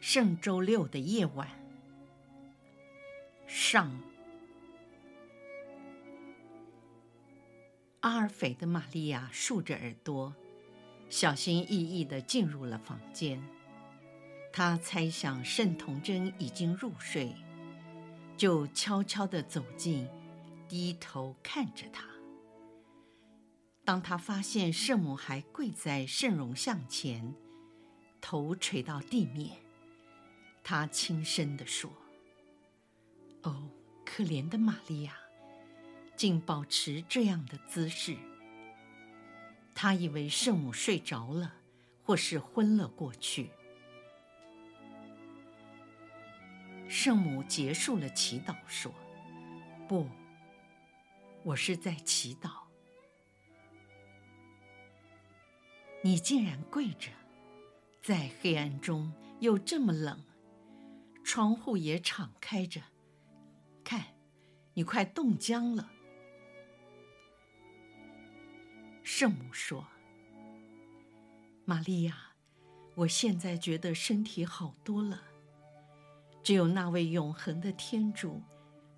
圣周六的夜晚，上。阿尔斐的玛利亚竖着耳朵，小心翼翼地进入了房间。她猜想圣童贞已经入睡，就悄悄地走近，低头看着他。当他发现圣母还跪在圣容像前，头垂到地面。他轻声地说：“哦，可怜的玛利亚，竟保持这样的姿势。他以为圣母睡着了，或是昏了过去。”圣母结束了祈祷，说：“不，我是在祈祷。你竟然跪着，在黑暗中又这么冷。”窗户也敞开着，看，你快冻僵了。圣母说：“玛利亚，我现在觉得身体好多了。只有那位永恒的天主，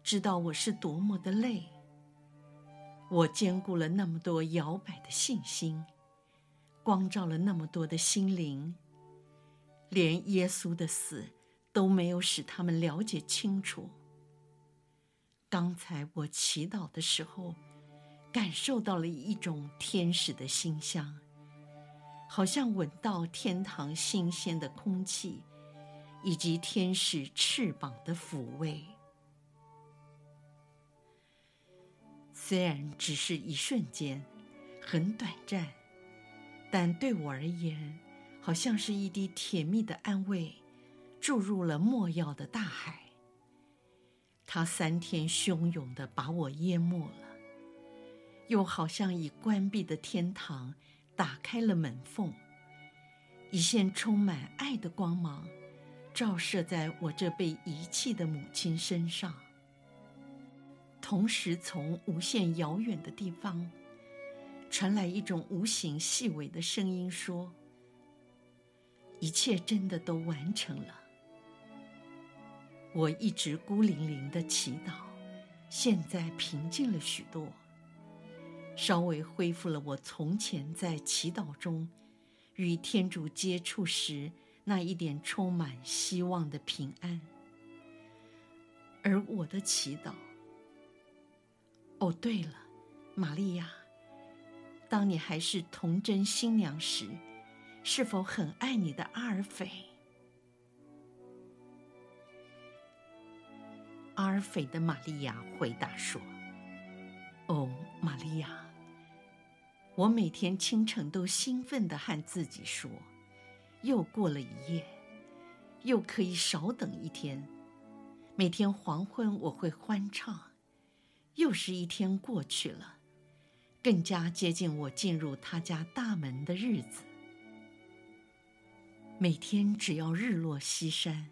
知道我是多么的累。我兼顾了那么多摇摆的信心，光照了那么多的心灵，连耶稣的死。”都没有使他们了解清楚。刚才我祈祷的时候，感受到了一种天使的馨香，好像闻到天堂新鲜的空气，以及天使翅膀的抚慰。虽然只是一瞬间，很短暂，但对我而言，好像是一滴甜蜜的安慰。注入了没药的大海，它三天汹涌地把我淹没了，又好像已关闭的天堂打开了门缝，一线充满爱的光芒照射在我这被遗弃的母亲身上。同时，从无限遥远的地方传来一种无形细微的声音说：“一切真的都完成了。”我一直孤零零的祈祷，现在平静了许多，稍微恢复了我从前在祈祷中与天主接触时那一点充满希望的平安。而我的祈祷，哦，对了，玛利亚，当你还是童贞新娘时，是否很爱你的阿尔斐？阿尔斐的玛利亚回答说：“哦，玛利亚，我每天清晨都兴奋地和自己说，又过了一夜，又可以少等一天。每天黄昏我会欢唱，又是一天过去了，更加接近我进入他家大门的日子。每天只要日落西山。”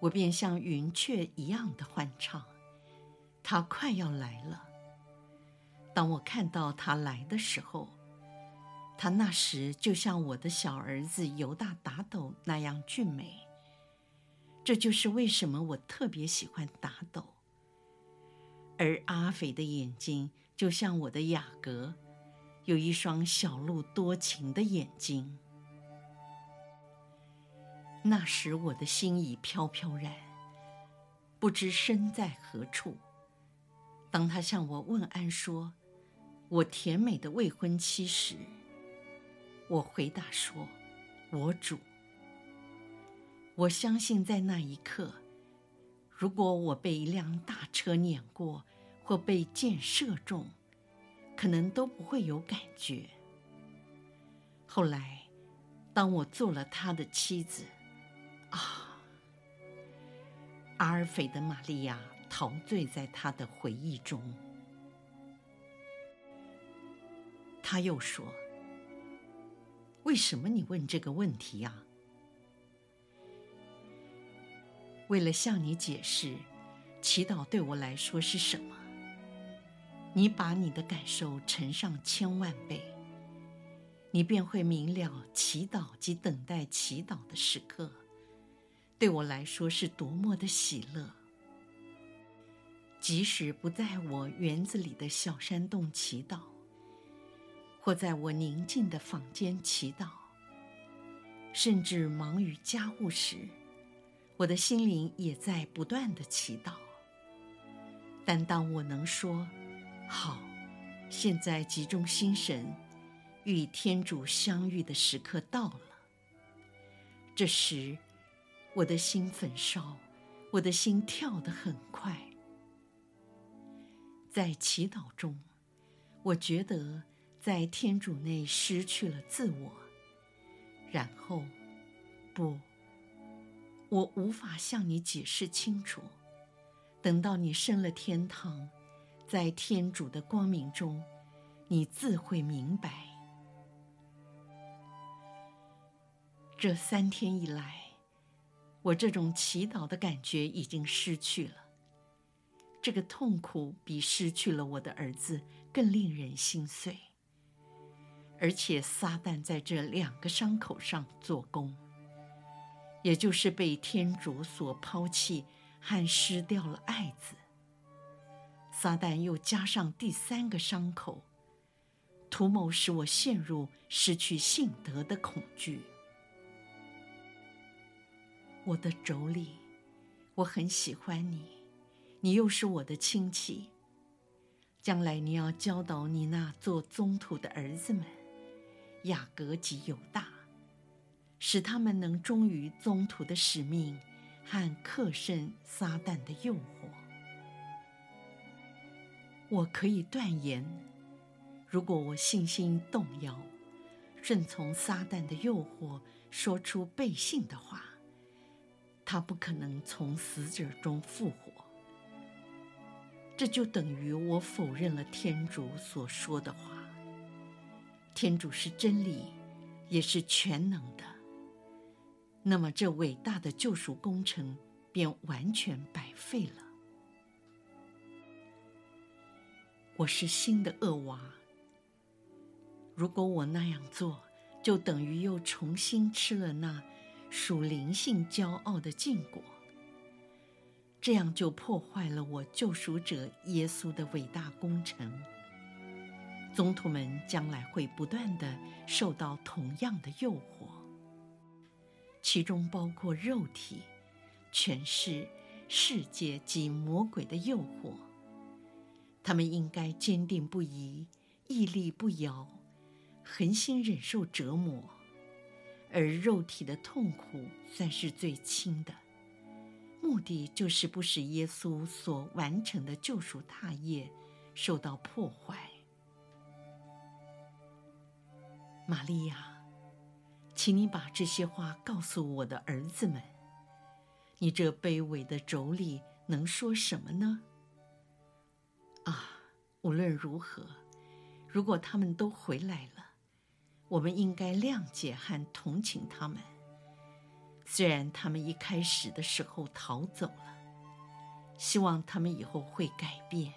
我便像云雀一样的欢唱，他快要来了。当我看到他来的时候，他那时就像我的小儿子犹大达斗那样俊美。这就是为什么我特别喜欢打斗。而阿斐的眼睛就像我的雅阁，有一双小鹿多情的眼睛。那时我的心已飘飘然，不知身在何处。当他向我问安说：“我甜美的未婚妻时”，我回答说：“我主。”我相信在那一刻，如果我被一辆大车碾过，或被箭射中，可能都不会有感觉。后来，当我做了他的妻子，啊！阿尔斐的玛利亚陶醉在他的回忆中。他又说：“为什么你问这个问题呀？为了向你解释，祈祷对我来说是什么。你把你的感受乘上千万倍，你便会明了祈祷及等待祈祷的时刻。”对我来说是多么的喜乐！即使不在我园子里的小山洞祈祷，或在我宁静的房间祈祷，甚至忙于家务时，我的心灵也在不断的祈祷。但当我能说“好，现在集中心神，与天主相遇的时刻到了”，这时，我的心焚烧，我的心跳得很快。在祈祷中，我觉得在天主内失去了自我。然后，不，我无法向你解释清楚。等到你升了天堂，在天主的光明中，你自会明白。这三天以来，我这种祈祷的感觉已经失去了，这个痛苦比失去了我的儿子更令人心碎。而且撒旦在这两个伤口上做工，也就是被天主所抛弃和失掉了爱子。撒旦又加上第三个伤口，图谋使我陷入失去信德的恐惧。我的妯娌，我很喜欢你，你又是我的亲戚。将来你要教导你那做宗徒的儿子们，雅各及犹大，使他们能忠于宗徒的使命和克胜撒旦的诱惑。我可以断言，如果我信心动摇，顺从撒旦的诱惑，说出背信的话。他不可能从死者中复活，这就等于我否认了天主所说的话。天主是真理，也是全能的。那么，这伟大的救赎工程便完全白费了。我是新的恶娃。如果我那样做，就等于又重新吃了那。属灵性骄傲的禁果，这样就破坏了我救赎者耶稣的伟大工程。宗徒们将来会不断的受到同样的诱惑，其中包括肉体、权势、世界及魔鬼的诱惑。他们应该坚定不移、屹立不摇，恒心忍受折磨。而肉体的痛苦算是最轻的，目的就是不使耶稣所完成的救赎大业受到破坏。玛利亚，请你把这些话告诉我的儿子们。你这卑微的妯娌能说什么呢？啊，无论如何，如果他们都回来了。我们应该谅解和同情他们，虽然他们一开始的时候逃走了，希望他们以后会改变。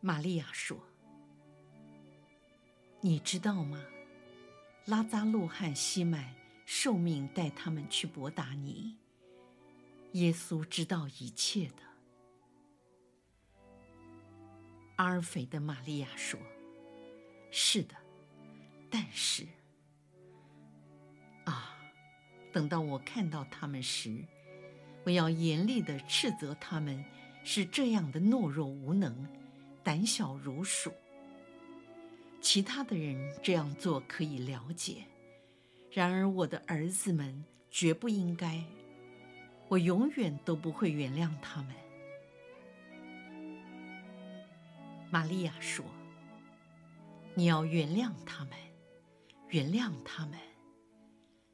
玛利亚说：“你知道吗？拉扎路和西麦受命带他们去伯达尼。耶稣知道一切的。”阿尔斐的玛利亚说：“是的，但是啊，等到我看到他们时，我要严厉的斥责他们是这样的懦弱无能、胆小如鼠。其他的人这样做可以了解，然而我的儿子们绝不应该，我永远都不会原谅他们。”玛利亚说：“你要原谅他们，原谅他们。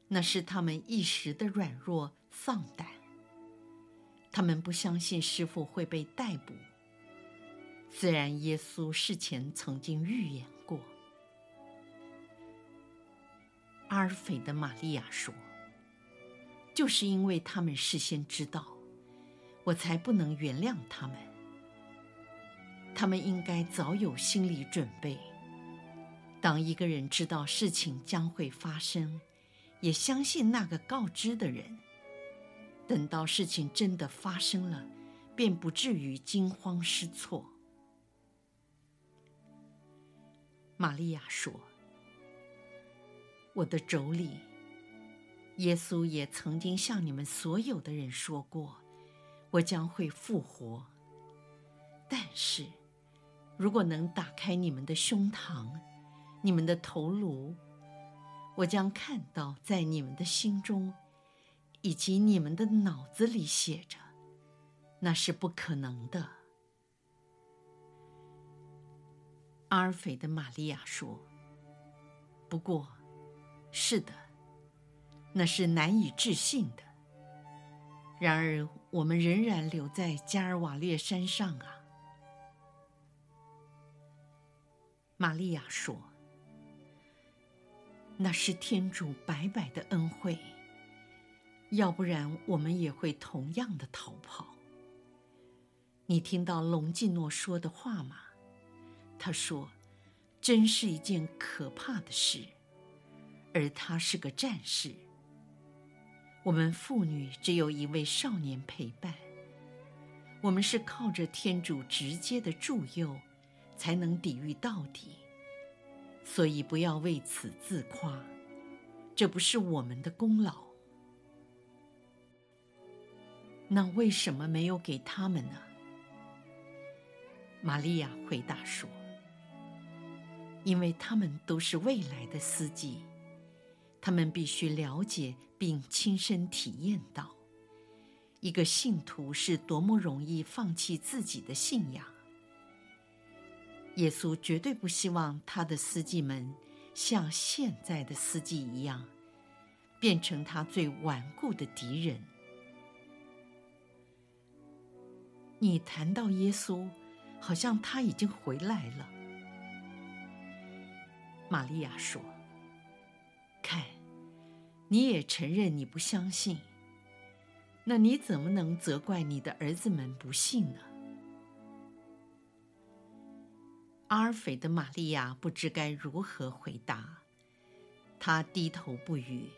那是他们一时的软弱丧胆。他们不相信师傅会被逮捕。虽然耶稣事前曾经预言过。阿尔斐的玛利亚说：“就是因为他们事先知道，我才不能原谅他们。他们应该早有心理准备。当一个人知道事情将会发生，也相信那个告知的人，等到事情真的发生了，便不至于惊慌失措。”玛利亚说。我的妯娌，耶稣也曾经向你们所有的人说过，我将会复活。但是，如果能打开你们的胸膛，你们的头颅，我将看到在你们的心中，以及你们的脑子里写着，那是不可能的。阿尔斐的玛利亚说：“不过。”是的，那是难以置信的。然而，我们仍然留在加尔瓦略山上啊。玛利亚说：“那是天主白白的恩惠，要不然我们也会同样的逃跑。”你听到隆基诺说的话吗？他说：“真是一件可怕的事。”而他是个战士。我们妇女只有一位少年陪伴。我们是靠着天主直接的助佑，才能抵御到底。所以不要为此自夸，这不是我们的功劳。那为什么没有给他们呢？玛利亚回答说：“因为他们都是未来的司机。”他们必须了解并亲身体验到，一个信徒是多么容易放弃自己的信仰。耶稣绝对不希望他的司机们像现在的司机一样，变成他最顽固的敌人。你谈到耶稣，好像他已经回来了。玛利亚说。看，你也承认你不相信，那你怎么能责怪你的儿子们不信呢？阿尔斐的玛利亚不知该如何回答，她低头不语，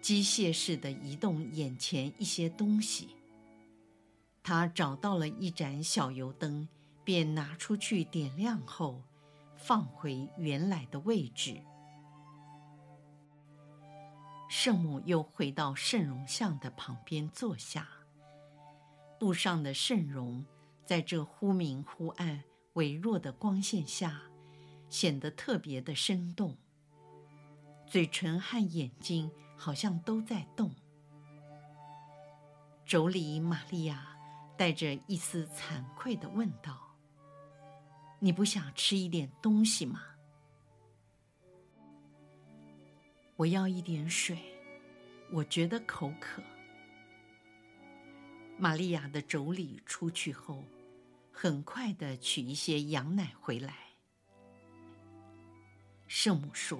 机械式的移动眼前一些东西。他找到了一盏小油灯，便拿出去点亮后，放回原来的位置。圣母又回到圣容像的旁边坐下。布上的圣容在这忽明忽暗、微弱的光线下，显得特别的生动。嘴唇和眼睛好像都在动。妯娌玛利亚带着一丝惭愧的问道：“你不想吃一点东西吗？”我要一点水，我觉得口渴。玛利亚的妯娌出去后，很快的取一些羊奶回来。圣母说：“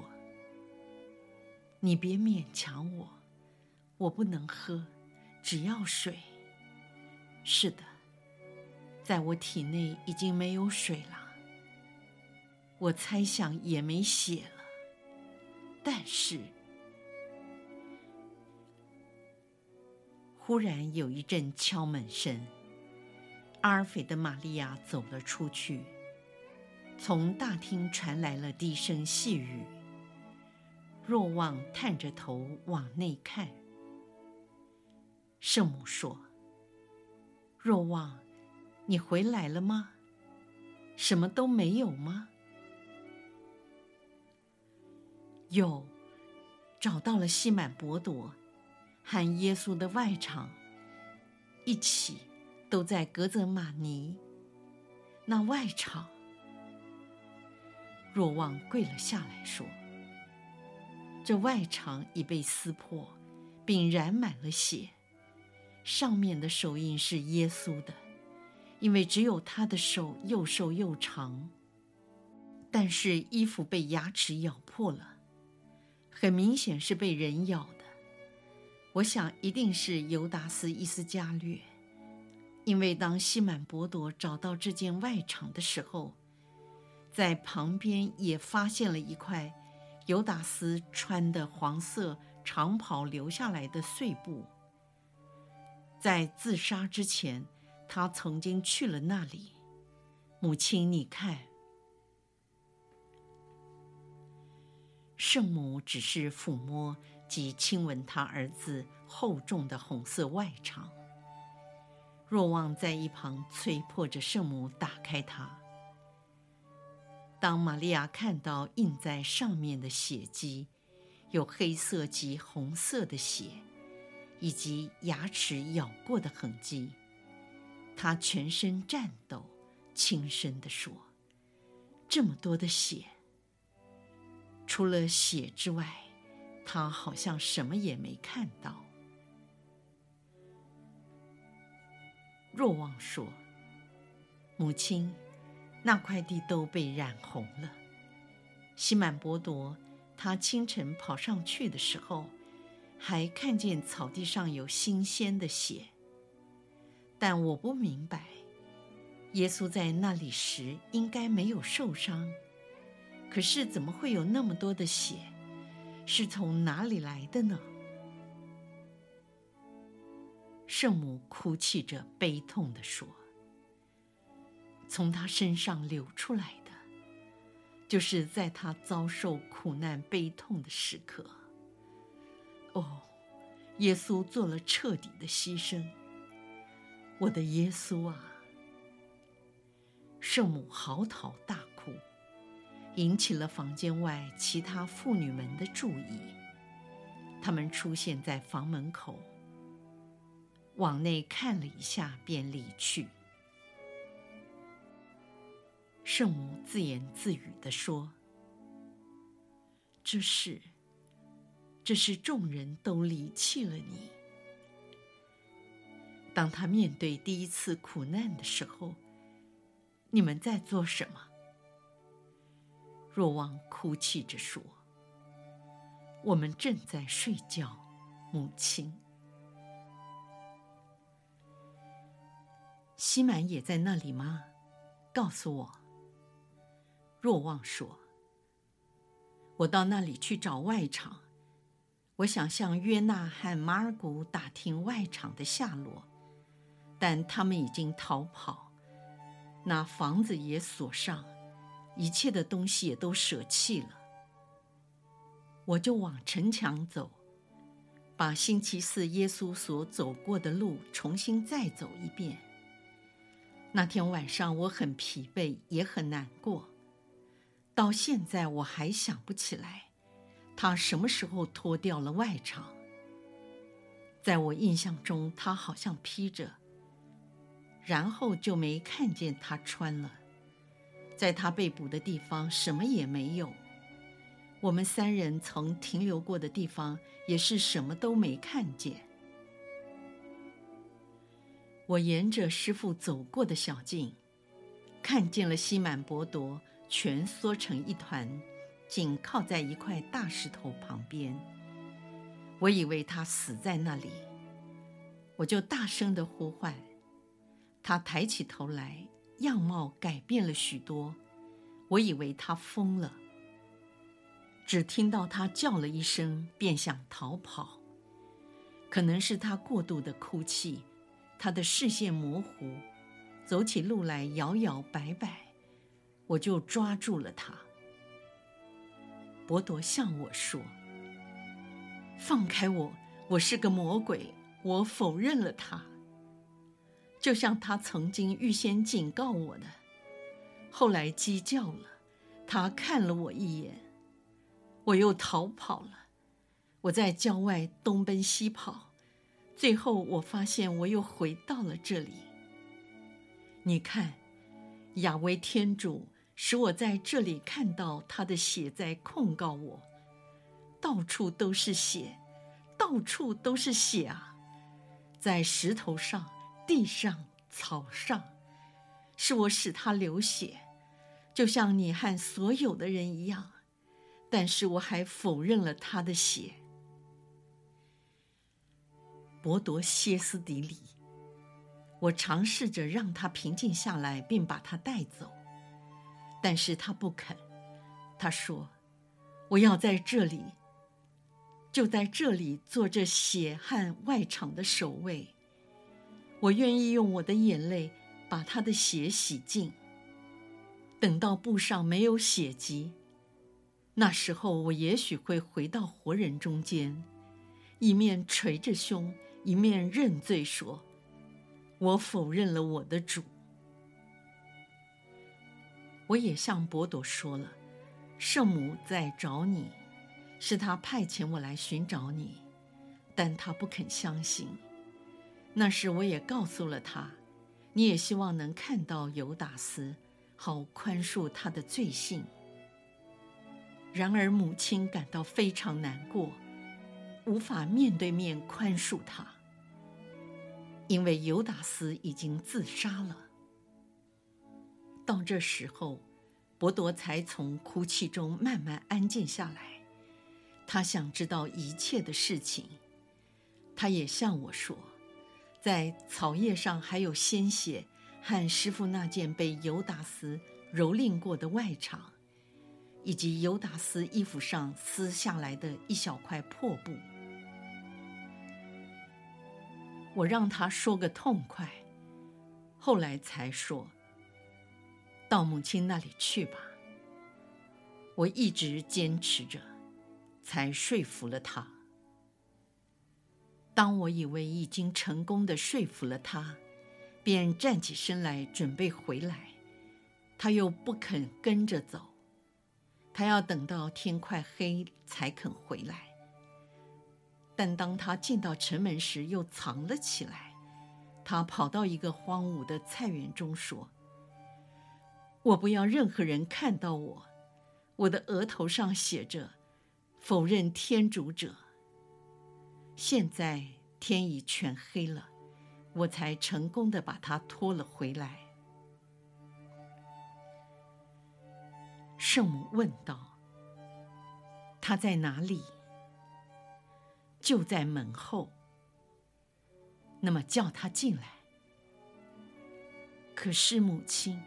你别勉强我，我不能喝，只要水。是的，在我体内已经没有水了，我猜想也没血了。”但是，忽然有一阵敲门声，阿尔斐的玛利亚走了出去，从大厅传来了低声细语。若望探着头往内看，圣母说：“若望，你回来了吗？什么都没有吗？”有，找到了西满伯多，和耶稣的外场，一起都在格泽玛尼。那外场，若望跪了下来说：“这外场已被撕破，并染满了血，上面的手印是耶稣的，因为只有他的手又瘦又长。但是衣服被牙齿咬破了，很明显是被人咬的。我想一定是犹达斯·伊斯加略，因为当西满伯多找到这件外裳的时候，在旁边也发现了一块。犹达斯穿的黄色长袍留下来的碎布，在自杀之前，他曾经去了那里。母亲，你看，圣母只是抚摸及亲吻他儿子厚重的红色外裳。若望在一旁催迫着圣母打开它。当玛利亚看到印在上面的血迹，有黑色及红色的血，以及牙齿咬过的痕迹，她全身颤抖，轻声地说：“这么多的血！除了血之外，她好像什么也没看到。”若望说：“母亲。”那块地都被染红了。西满伯多，他清晨跑上去的时候，还看见草地上有新鲜的血。但我不明白，耶稣在那里时应该没有受伤，可是怎么会有那么多的血？是从哪里来的呢？圣母哭泣着，悲痛地说。从他身上流出来的，就是在他遭受苦难、悲痛的时刻。哦，耶稣做了彻底的牺牲。我的耶稣啊！圣母嚎啕大哭，引起了房间外其他妇女们的注意。她们出现在房门口，往内看了一下，便离去。圣母自言自语地说：“这是，这是众人都离弃了你。当他面对第一次苦难的时候，你们在做什么？”若望哭泣着说：“我们正在睡觉，母亲。”西满也在那里吗？告诉我。若望说：“我到那里去找外场，我想向约纳和马尔古打听外场的下落，但他们已经逃跑，那房子也锁上，一切的东西也都舍弃了。我就往城墙走，把星期四耶稣所走过的路重新再走一遍。那天晚上我很疲惫，也很难过。”到现在我还想不起来，他什么时候脱掉了外裳。在我印象中，他好像披着，然后就没看见他穿了。在他被捕的地方，什么也没有。我们三人曾停留过的地方，也是什么都没看见。我沿着师父走过的小径，看见了西满伯多。蜷缩成一团，紧靠在一块大石头旁边。我以为他死在那里，我就大声地呼唤。他抬起头来，样貌改变了许多。我以为他疯了，只听到他叫了一声，便想逃跑。可能是他过度的哭泣，他的视线模糊，走起路来摇摇摆摆。我就抓住了他。博多向我说：“放开我，我是个魔鬼，我否认了他。就像他曾经预先警告我的，后来鸡叫了，他看了我一眼，我又逃跑了。我在郊外东奔西跑，最后我发现我又回到了这里。你看，雅威天主。”使我在这里看到他的血在控告我，到处都是血，到处都是血啊！在石头上、地上、草上，是我使他流血，就像你和所有的人一样。但是我还否认了他的血。博多歇斯底里，我尝试着让他平静下来，并把他带走，但是他不肯。他说：“我要在这里，就在这里做这血汗外场的守卫。我愿意用我的眼泪把他的血洗净。等到布上没有血迹，那时候我也许会回到活人中间，一面捶着胸。”一面认罪说：“我否认了我的主。”我也向伯多说了，圣母在找你，是他派遣我来寻找你，但他不肯相信。那时我也告诉了他，你也希望能看到犹达斯，好宽恕他的罪行。然而母亲感到非常难过。无法面对面宽恕他，因为犹达斯已经自杀了。到这时候，伯多才从哭泣中慢慢安静下来。他想知道一切的事情。他也向我说，在草叶上还有鲜血，和师傅那件被犹达斯蹂躏过的外裳，以及犹达斯衣服上撕下来的一小块破布。我让他说个痛快，后来才说：“到母亲那里去吧。”我一直坚持着，才说服了他。当我以为已经成功的说服了他，便站起身来准备回来，他又不肯跟着走，他要等到天快黑才肯回来。但当他进到城门时，又藏了起来。他跑到一个荒芜的菜园中说：“我不要任何人看到我。我的额头上写着‘否认天主者’。现在天已全黑了，我才成功的把他拖了回来。”圣母问道：“他在哪里？”就在门后。那么叫他进来。可是母亲，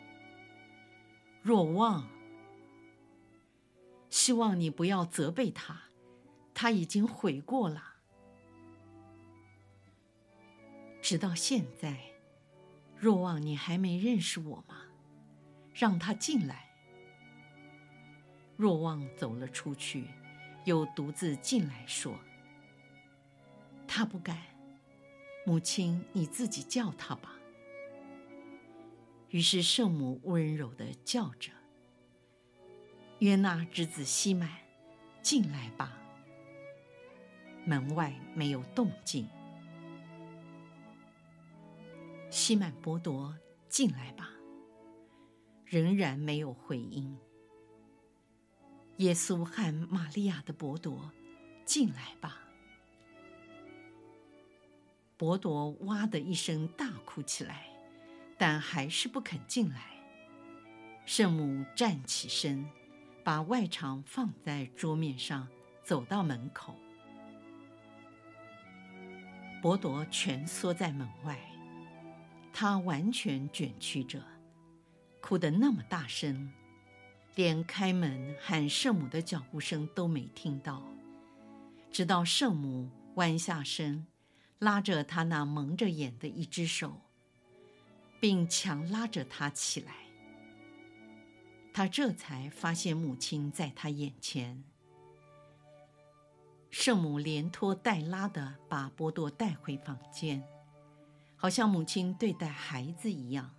若望，希望你不要责备他，他已经悔过了。直到现在，若望你还没认识我吗？让他进来。若望走了出去，又独自进来说。他不敢，母亲，你自己叫他吧。于是圣母温柔地叫着：“约纳之子西满，进来吧。”门外没有动静。西满伯多，进来吧。仍然没有回音。耶稣和玛利亚的伯多，进来吧。伯多哇的一声大哭起来，但还是不肯进来。圣母站起身，把外裳放在桌面上，走到门口。伯多蜷缩在门外，他完全卷曲着，哭得那么大声，连开门喊圣母的脚步声都没听到。直到圣母弯下身。拉着他那蒙着眼的一只手，并强拉着他起来，他这才发现母亲在他眼前。圣母连拖带拉的把波多带回房间，好像母亲对待孩子一样。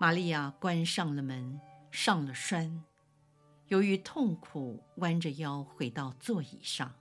玛利亚关上了门，上了栓，由于痛苦，弯着腰回到座椅上。